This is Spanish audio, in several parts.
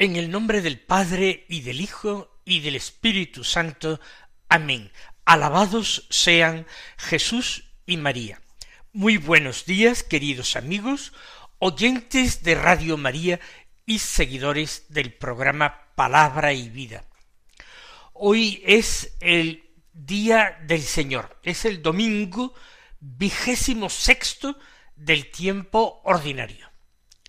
En el nombre del Padre y del Hijo y del Espíritu Santo. Amén. Alabados sean Jesús y María. Muy buenos días, queridos amigos, oyentes de Radio María y seguidores del programa Palabra y Vida. Hoy es el Día del Señor, es el domingo vigésimo sexto del tiempo ordinario.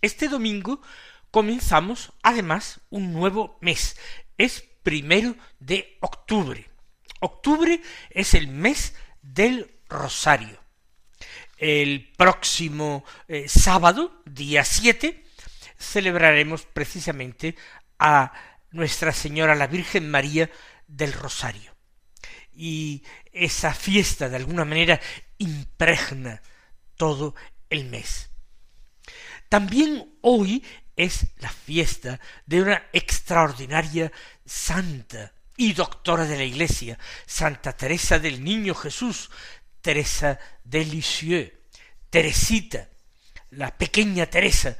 Este domingo comenzamos además un nuevo mes. Es primero de octubre. Octubre es el mes del Rosario. El próximo eh, sábado, día 7, celebraremos precisamente a Nuestra Señora la Virgen María del Rosario. Y esa fiesta de alguna manera impregna todo el mes. También hoy es la fiesta de una extraordinaria santa y doctora de la Iglesia, Santa Teresa del Niño Jesús, Teresa de Lisieux, Teresita, la pequeña Teresa,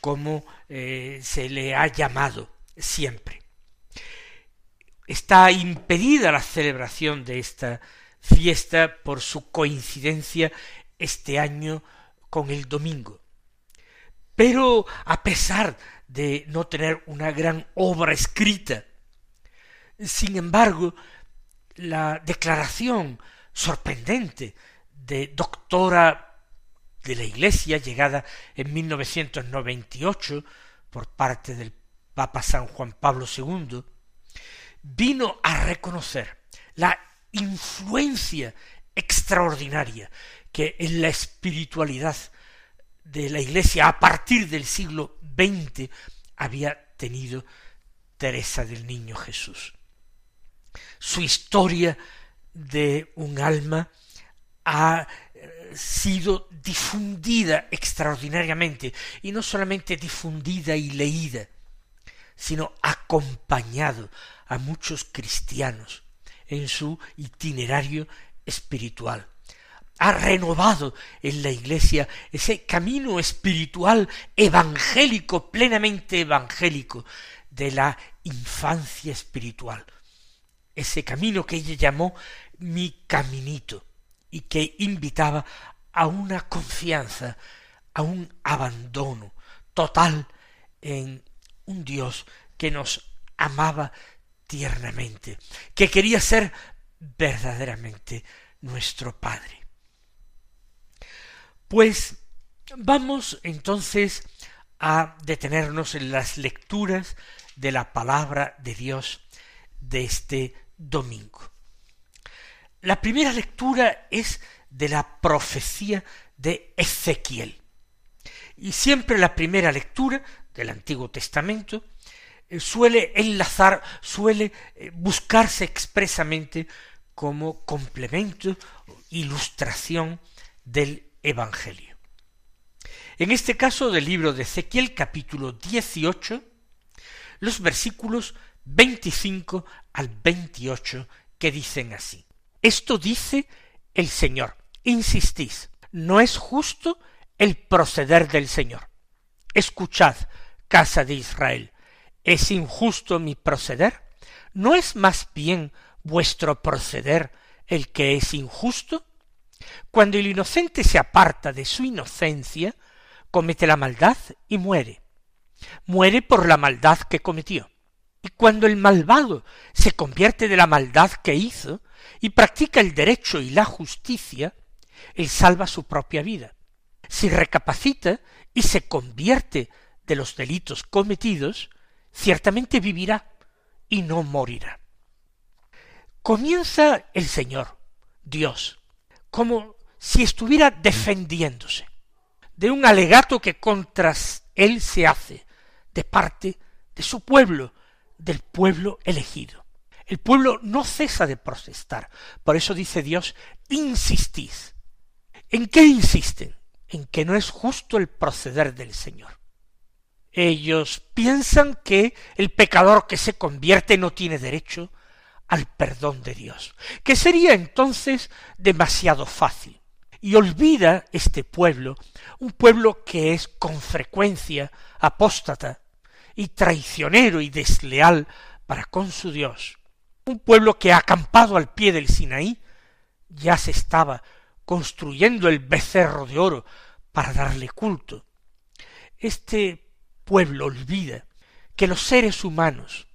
como eh, se le ha llamado siempre. Está impedida la celebración de esta fiesta por su coincidencia este año con el domingo. Pero a pesar de no tener una gran obra escrita, sin embargo, la declaración sorprendente de doctora de la Iglesia llegada en 1998 por parte del Papa San Juan Pablo II, vino a reconocer la influencia extraordinaria que en la espiritualidad de la Iglesia a partir del siglo XX había tenido Teresa del Niño Jesús. Su historia de un alma ha eh, sido difundida extraordinariamente, y no solamente difundida y leída, sino acompañado a muchos cristianos en su itinerario espiritual ha renovado en la Iglesia ese camino espiritual evangélico, plenamente evangélico, de la infancia espiritual. Ese camino que ella llamó mi caminito y que invitaba a una confianza, a un abandono total en un Dios que nos amaba tiernamente, que quería ser verdaderamente nuestro Padre. Pues vamos entonces a detenernos en las lecturas de la palabra de Dios de este domingo. La primera lectura es de la profecía de Ezequiel. Y siempre la primera lectura del Antiguo Testamento eh, suele enlazar, suele eh, buscarse expresamente como complemento, ilustración del Evangelio. En este caso del libro de Ezequiel capítulo 18, los versículos 25 al 28 que dicen así. Esto dice el Señor, insistís, no es justo el proceder del Señor. Escuchad, casa de Israel, ¿es injusto mi proceder? ¿No es más bien vuestro proceder el que es injusto? Cuando el inocente se aparta de su inocencia, comete la maldad y muere. Muere por la maldad que cometió. Y cuando el malvado se convierte de la maldad que hizo y practica el derecho y la justicia, él salva su propia vida. si recapacita y se convierte de los delitos cometidos, ciertamente vivirá y no morirá. Comienza el Señor, Dios, como si estuviera defendiéndose de un alegato que contra él se hace de parte de su pueblo, del pueblo elegido. El pueblo no cesa de protestar. Por eso dice Dios, insistís. ¿En qué insisten? En que no es justo el proceder del Señor. Ellos piensan que el pecador que se convierte no tiene derecho al perdón de Dios, que sería entonces demasiado fácil. Y olvida este pueblo, un pueblo que es con frecuencia apóstata y traicionero y desleal para con su Dios, un pueblo que acampado al pie del Sinaí ya se estaba construyendo el becerro de oro para darle culto. Este pueblo olvida que los seres humanos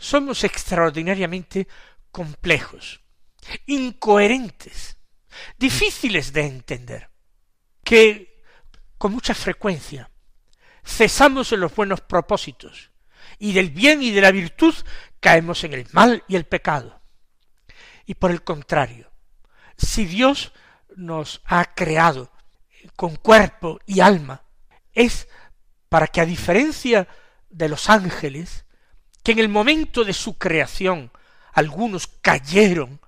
somos extraordinariamente complejos, incoherentes, difíciles de entender, que con mucha frecuencia cesamos en los buenos propósitos, y del bien y de la virtud caemos en el mal y el pecado. Y por el contrario, si Dios nos ha creado con cuerpo y alma, es para que a diferencia de los ángeles, que en el momento de su creación algunos cayeron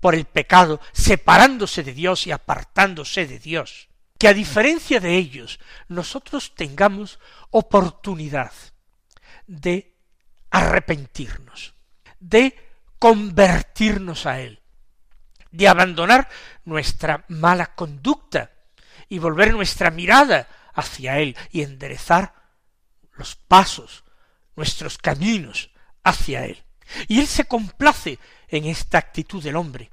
por el pecado, separándose de Dios y apartándose de Dios, que a diferencia de ellos nosotros tengamos oportunidad de arrepentirnos, de convertirnos a Él, de abandonar nuestra mala conducta y volver nuestra mirada hacia Él y enderezar los pasos, nuestros caminos hacia Él. Y Él se complace en esta actitud del hombre,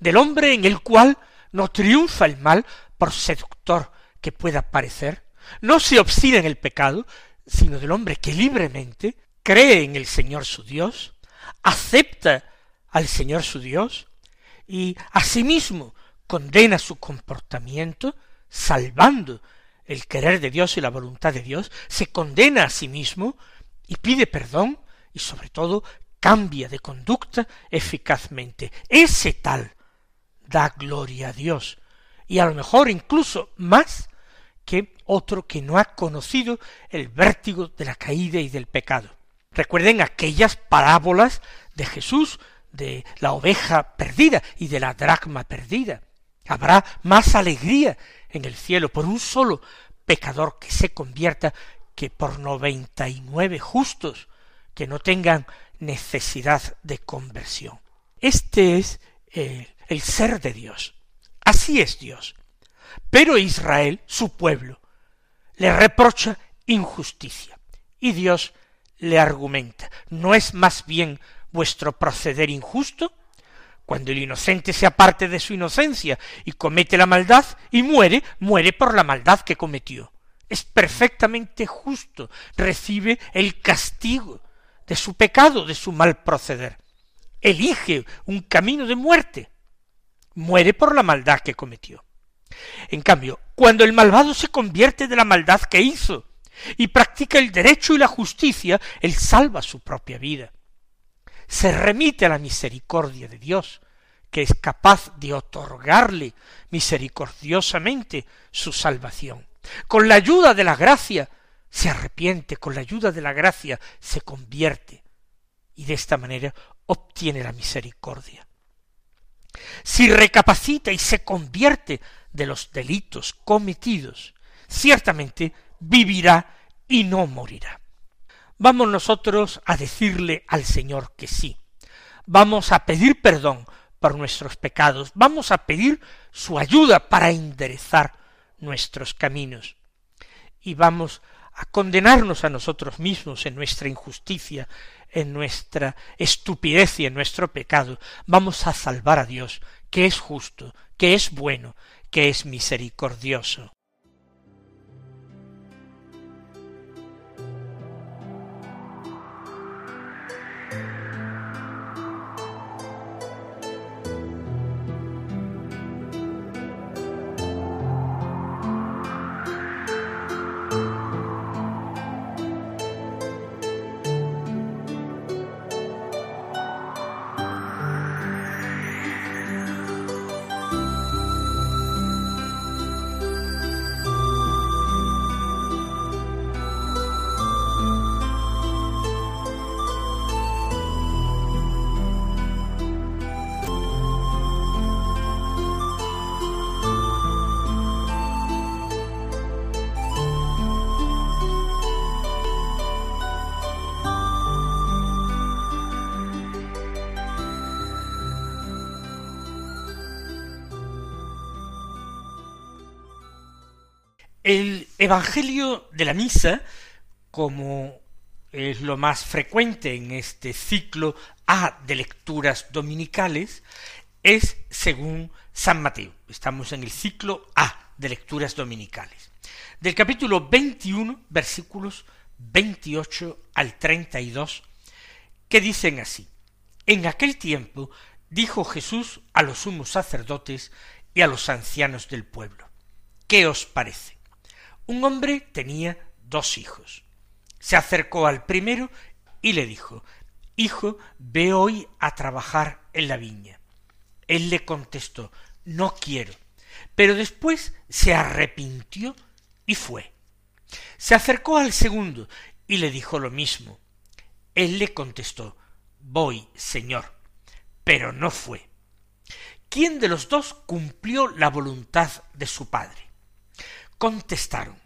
del hombre en el cual no triunfa el mal por seductor que pueda parecer, no se obstina en el pecado, sino del hombre que libremente cree en el Señor su Dios, acepta al Señor su Dios, y asimismo condena su comportamiento, salvando el querer de Dios y la voluntad de Dios, se condena a sí mismo y pide perdón y sobre todo cambia de conducta eficazmente. Ese tal da gloria a Dios y a lo mejor incluso más que otro que no ha conocido el vértigo de la caída y del pecado. Recuerden aquellas parábolas de Jesús de la oveja perdida y de la dracma perdida. Habrá más alegría en el cielo por un solo pecador que se convierta que por noventa y nueve justos que no tengan necesidad de conversión. Este es eh, el ser de Dios. Así es Dios. Pero Israel, su pueblo, le reprocha injusticia. Y Dios le argumenta, ¿no es más bien vuestro proceder injusto? Cuando el inocente se aparte de su inocencia y comete la maldad y muere, muere por la maldad que cometió. Es perfectamente justo, recibe el castigo de su pecado, de su mal proceder. Elige un camino de muerte. Muere por la maldad que cometió. En cambio, cuando el malvado se convierte de la maldad que hizo y practica el derecho y la justicia, él salva su propia vida se remite a la misericordia de Dios, que es capaz de otorgarle misericordiosamente su salvación. Con la ayuda de la gracia se arrepiente, con la ayuda de la gracia se convierte y de esta manera obtiene la misericordia. Si recapacita y se convierte de los delitos cometidos, ciertamente vivirá y no morirá vamos nosotros a decirle al Señor que sí. Vamos a pedir perdón por nuestros pecados, vamos a pedir su ayuda para enderezar nuestros caminos. Y vamos a condenarnos a nosotros mismos en nuestra injusticia, en nuestra estupidez y en nuestro pecado. Vamos a salvar a Dios, que es justo, que es bueno, que es misericordioso. El Evangelio de la Misa, como es lo más frecuente en este ciclo A de lecturas dominicales, es según San Mateo. Estamos en el ciclo A de lecturas dominicales. Del capítulo 21, versículos 28 al 32, que dicen así. En aquel tiempo dijo Jesús a los sumos sacerdotes y a los ancianos del pueblo, ¿qué os parece? Un hombre tenía dos hijos. Se acercó al primero y le dijo, Hijo, ve hoy a trabajar en la viña. Él le contestó, No quiero. Pero después se arrepintió y fue. Se acercó al segundo y le dijo lo mismo. Él le contestó, Voy, Señor, pero no fue. ¿Quién de los dos cumplió la voluntad de su Padre? Contestaron,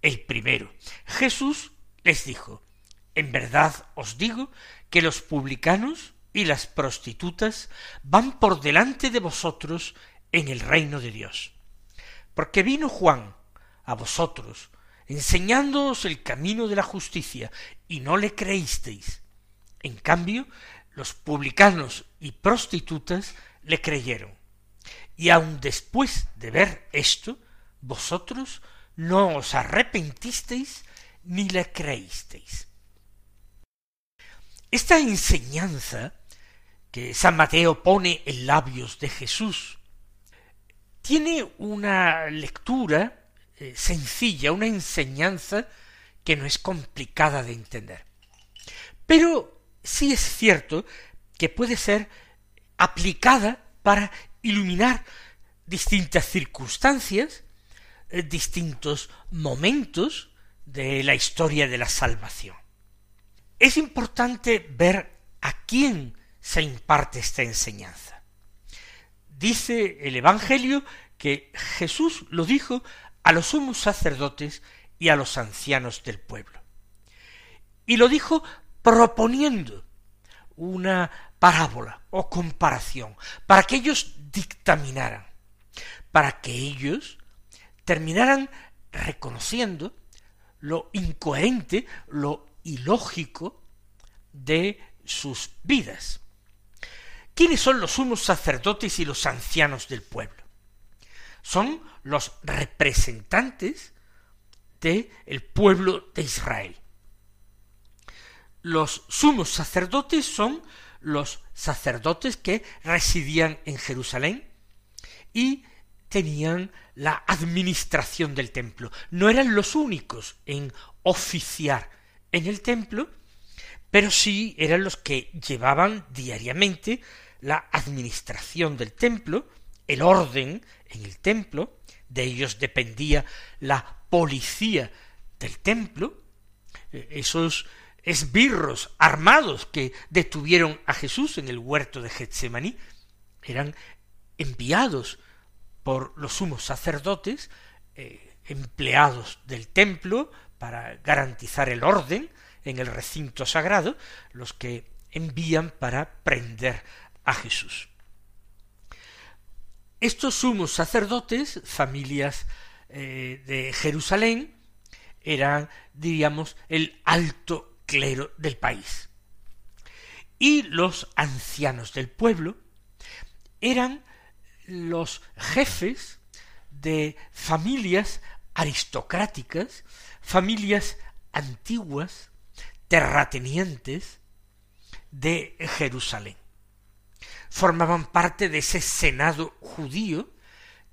el primero. Jesús les dijo, en verdad os digo que los publicanos y las prostitutas van por delante de vosotros en el reino de Dios. Porque vino Juan a vosotros, enseñándoos el camino de la justicia, y no le creísteis. En cambio, los publicanos y prostitutas le creyeron. Y aun después de ver esto, vosotros no os arrepentisteis ni le creísteis. Esta enseñanza que San Mateo pone en labios de Jesús tiene una lectura eh, sencilla, una enseñanza que no es complicada de entender. Pero sí es cierto que puede ser aplicada para iluminar distintas circunstancias, distintos momentos de la historia de la salvación. Es importante ver a quién se imparte esta enseñanza. Dice el Evangelio que Jesús lo dijo a los sumos sacerdotes y a los ancianos del pueblo. Y lo dijo proponiendo una parábola o comparación para que ellos dictaminaran, para que ellos terminaran reconociendo lo incoherente, lo ilógico de sus vidas. ¿Quiénes son los sumos sacerdotes y los ancianos del pueblo? Son los representantes del el pueblo de Israel. Los sumos sacerdotes son los sacerdotes que residían en Jerusalén y tenían la administración del templo. No eran los únicos en oficiar en el templo, pero sí eran los que llevaban diariamente la administración del templo, el orden en el templo, de ellos dependía la policía del templo, eh, esos esbirros armados que detuvieron a Jesús en el huerto de Getsemaní eran enviados por los sumos sacerdotes, eh, empleados del templo para garantizar el orden en el recinto sagrado, los que envían para prender a Jesús. Estos sumos sacerdotes, familias eh, de Jerusalén, eran, diríamos, el alto clero del país. Y los ancianos del pueblo eran los jefes de familias aristocráticas, familias antiguas, terratenientes de Jerusalén. Formaban parte de ese senado judío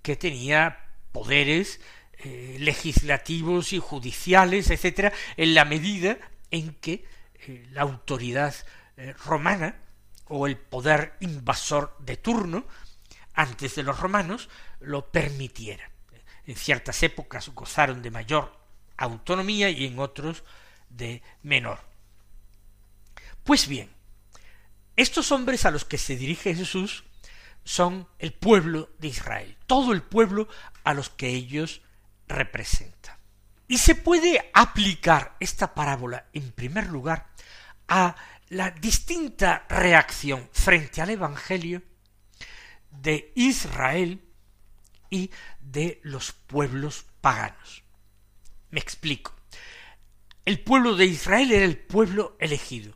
que tenía poderes eh, legislativos y judiciales, etcétera, en la medida en que eh, la autoridad eh, romana o el poder invasor de turno antes de los romanos lo permitiera. En ciertas épocas gozaron de mayor autonomía y en otros de menor. Pues bien, estos hombres a los que se dirige Jesús son el pueblo de Israel, todo el pueblo a los que ellos representan. Y se puede aplicar esta parábola, en primer lugar, a la distinta reacción frente al Evangelio de Israel y de los pueblos paganos. Me explico. El pueblo de Israel era el pueblo elegido.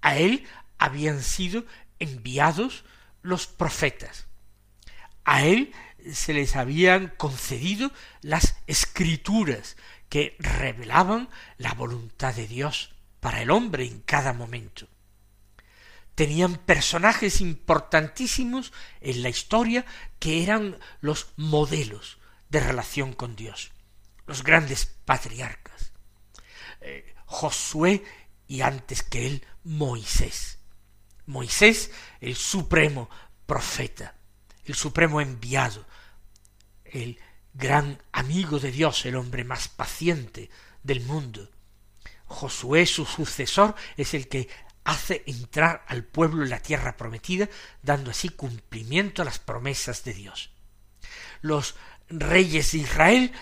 A él habían sido enviados los profetas. A él se les habían concedido las escrituras que revelaban la voluntad de Dios para el hombre en cada momento. Tenían personajes importantísimos en la historia que eran los modelos de relación con Dios, los grandes patriarcas. Eh, Josué y antes que él Moisés. Moisés, el supremo profeta, el supremo enviado, el gran amigo de Dios, el hombre más paciente del mundo. Josué, su sucesor, es el que hace entrar al pueblo en la tierra prometida, dando así cumplimiento a las promesas de Dios. Los reyes de Israel,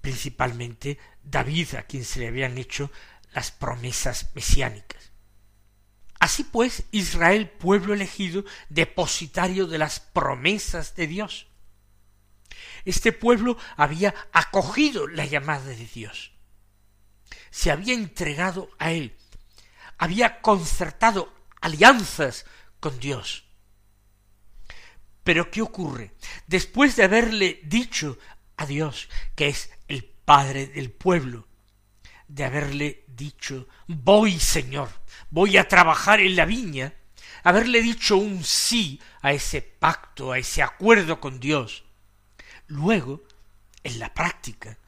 principalmente David, a quien se le habían hecho las promesas mesiánicas. Así pues, Israel, pueblo elegido, depositario de las promesas de Dios. Este pueblo había acogido la llamada de Dios, se había entregado a él, había concertado alianzas con Dios. Pero ¿qué ocurre? Después de haberle dicho a Dios, que es el Padre del pueblo, de haberle dicho, voy Señor, voy a trabajar en la viña, haberle dicho un sí a ese pacto, a ese acuerdo con Dios, luego, en la práctica,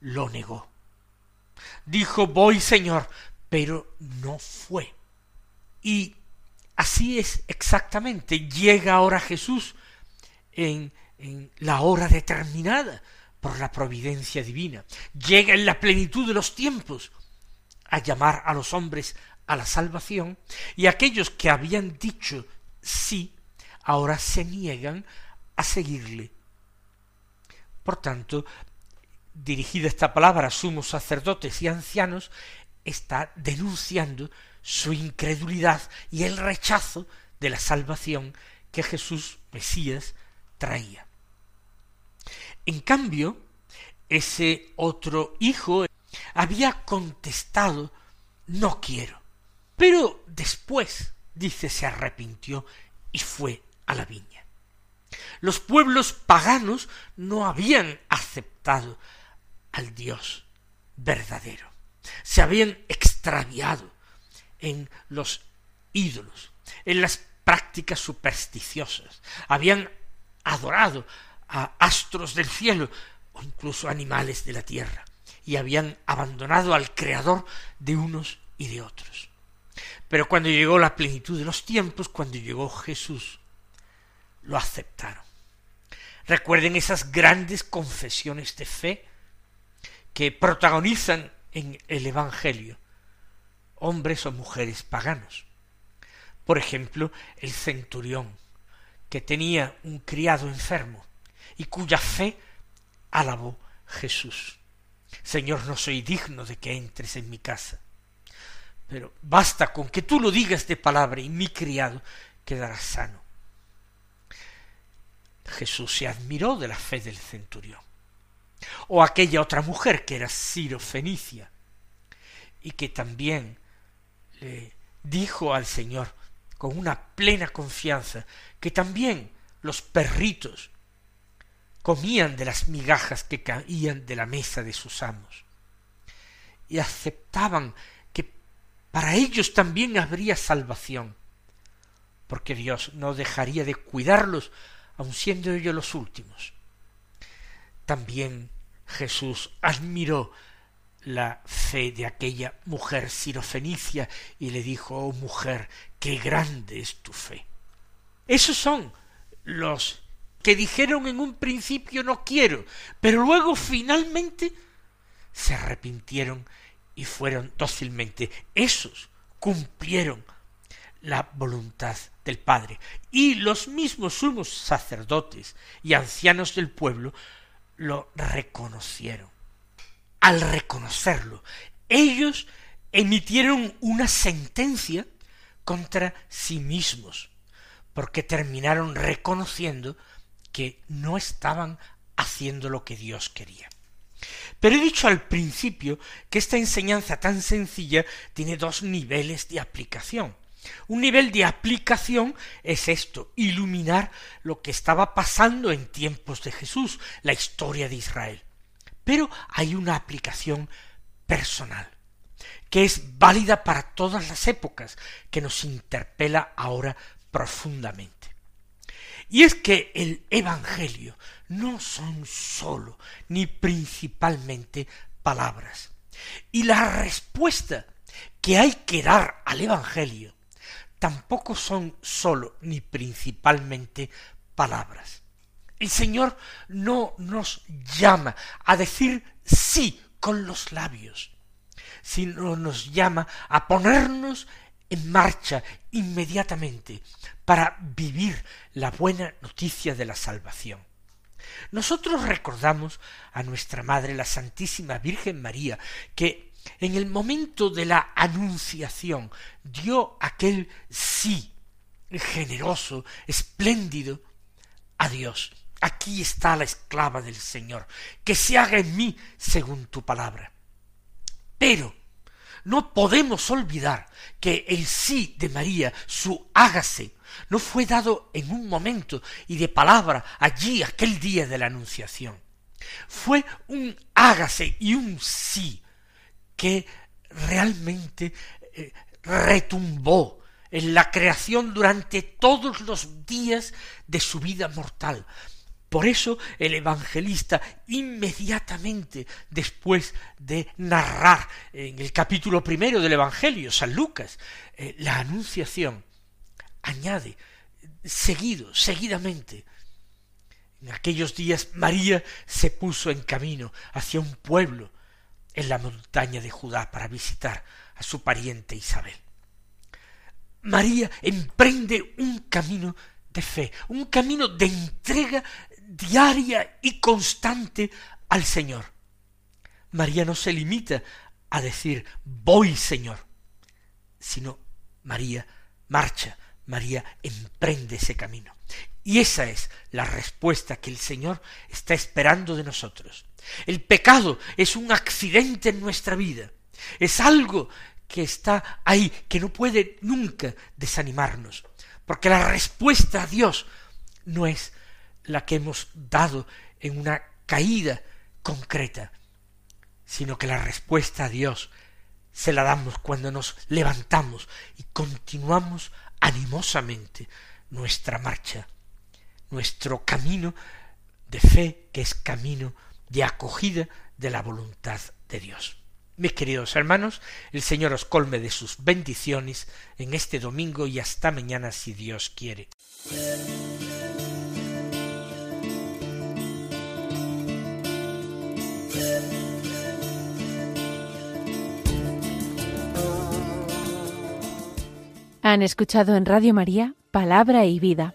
lo negó. Dijo, voy Señor, pero no fue. Y así es exactamente. Llega ahora Jesús en, en la hora determinada, por la providencia divina. Llega en la plenitud de los tiempos a llamar a los hombres a la salvación y aquellos que habían dicho sí, ahora se niegan a seguirle. Por tanto, dirigida esta palabra a sumos sacerdotes y ancianos, está denunciando su incredulidad y el rechazo de la salvación que Jesús Mesías traía. En cambio, ese otro hijo había contestado no quiero. Pero después, dice, se arrepintió y fue a la viña. Los pueblos paganos no habían aceptado al Dios verdadero. Se habían extraviado en los ídolos, en las prácticas supersticiosas. Habían adorado a astros del cielo o incluso animales de la tierra, y habían abandonado al Creador de unos y de otros. Pero cuando llegó la plenitud de los tiempos, cuando llegó Jesús, lo aceptaron. Recuerden esas grandes confesiones de fe que protagonizan en el Evangelio hombres o mujeres paganos. Por ejemplo, el centurión, que tenía un criado enfermo, y cuya fe alabó Jesús. Señor, no soy digno de que entres en mi casa, pero basta con que tú lo digas de palabra y mi criado quedará sano. Jesús se admiró de la fe del centurión. O aquella otra mujer que era Ciro Fenicia y que también le dijo al Señor con una plena confianza que también los perritos comían de las migajas que caían de la mesa de sus amos, y aceptaban que para ellos también habría salvación, porque Dios no dejaría de cuidarlos, aun siendo ellos los últimos. También Jesús admiró la fe de aquella mujer sirofenicia y le dijo, oh mujer, qué grande es tu fe. Esos son los que dijeron en un principio no quiero, pero luego finalmente se arrepintieron y fueron dócilmente. Esos cumplieron la voluntad del Padre. Y los mismos sumos sacerdotes y ancianos del pueblo lo reconocieron. Al reconocerlo, ellos emitieron una sentencia contra sí mismos, porque terminaron reconociendo que no estaban haciendo lo que Dios quería. Pero he dicho al principio que esta enseñanza tan sencilla tiene dos niveles de aplicación. Un nivel de aplicación es esto, iluminar lo que estaba pasando en tiempos de Jesús, la historia de Israel. Pero hay una aplicación personal, que es válida para todas las épocas, que nos interpela ahora profundamente. Y es que el Evangelio no son sólo ni principalmente palabras. Y la respuesta que hay que dar al Evangelio tampoco son sólo ni principalmente palabras. El Señor no nos llama a decir sí con los labios, sino nos llama a ponernos en marcha inmediatamente para vivir la buena noticia de la salvación. Nosotros recordamos a nuestra Madre, la Santísima Virgen María, que en el momento de la anunciación dio aquel sí generoso, espléndido, a Dios. Aquí está la esclava del Señor, que se haga en mí según tu palabra. Pero no podemos olvidar que el sí de María, su hágase, no fue dado en un momento y de palabra allí aquel día de la Anunciación. Fue un hágase y un sí que realmente eh, retumbó en la creación durante todos los días de su vida mortal. Por eso el evangelista inmediatamente después de narrar en el capítulo primero del Evangelio, San Lucas, eh, la anunciación, añade seguido, seguidamente, en aquellos días María se puso en camino hacia un pueblo en la montaña de Judá para visitar a su pariente Isabel. María emprende un camino de fe, un camino de entrega diaria y constante al Señor. María no se limita a decir voy Señor, sino María marcha, María emprende ese camino. Y esa es la respuesta que el Señor está esperando de nosotros. El pecado es un accidente en nuestra vida, es algo que está ahí, que no puede nunca desanimarnos, porque la respuesta a Dios no es la que hemos dado en una caída concreta, sino que la respuesta a Dios se la damos cuando nos levantamos y continuamos animosamente nuestra marcha, nuestro camino de fe que es camino de acogida de la voluntad de Dios. Mis queridos hermanos, el Señor os colme de sus bendiciones en este domingo y hasta mañana si Dios quiere. Han escuchado en Radio María Palabra y Vida,